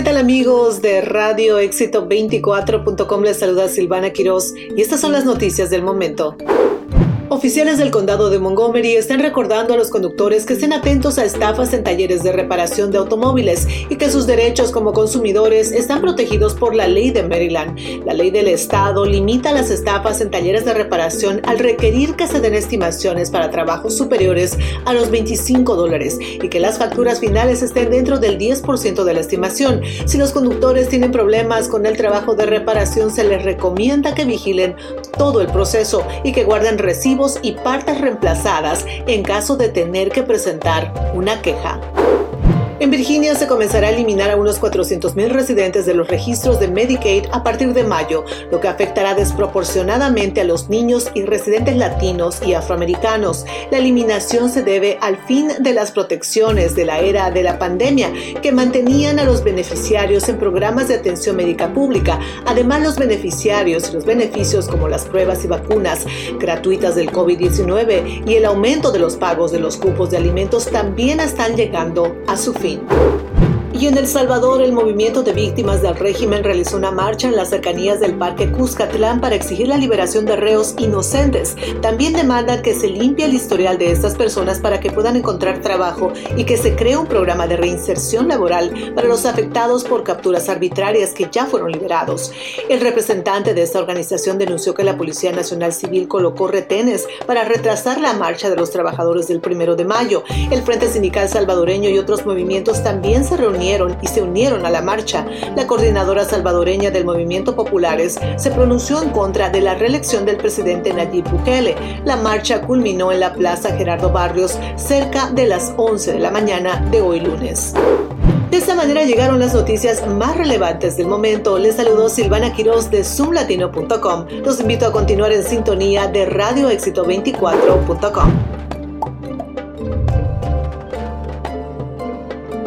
¿Qué tal amigos de Radio Éxito 24.com? Les saluda Silvana Quiroz y estas son las noticias del momento. Oficiales del condado de Montgomery están recordando a los conductores que estén atentos a estafas en talleres de reparación de automóviles y que sus derechos como consumidores están protegidos por la ley de Maryland. La ley del estado limita las estafas en talleres de reparación al requerir que se den estimaciones para trabajos superiores a los 25 dólares y que las facturas finales estén dentro del 10% de la estimación. Si los conductores tienen problemas con el trabajo de reparación, se les recomienda que vigilen todo el proceso y que guarden recibos y partes reemplazadas en caso de tener que presentar una queja. En Virginia se comenzará a eliminar a unos 400.000 residentes de los registros de Medicaid a partir de mayo, lo que afectará desproporcionadamente a los niños y residentes latinos y afroamericanos. La eliminación se debe al fin de las protecciones de la era de la pandemia que mantenían a los beneficiarios en programas de atención médica pública. Además, los beneficiarios y los beneficios como las pruebas y vacunas gratuitas del COVID-19 y el aumento de los pagos de los cupos de alimentos también están llegando a su fin. Martin. Y en El Salvador, el movimiento de víctimas del régimen realizó una marcha en las cercanías del Parque Cuscatlán para exigir la liberación de reos inocentes. También demandan que se limpie el historial de estas personas para que puedan encontrar trabajo y que se cree un programa de reinserción laboral para los afectados por capturas arbitrarias que ya fueron liberados. El representante de esta organización denunció que la Policía Nacional Civil colocó retenes para retrasar la marcha de los trabajadores del primero de mayo. El Frente Sindical Salvadoreño y otros movimientos también se y se unieron a la marcha. La coordinadora salvadoreña del Movimiento Populares se pronunció en contra de la reelección del presidente Nayib Bukele. La marcha culminó en la Plaza Gerardo Barrios cerca de las 11 de la mañana de hoy lunes. De esta manera llegaron las noticias más relevantes del momento. Les saludó Silvana Quiroz de zoomlatino.com. Los invito a continuar en sintonía de radioexito24.com.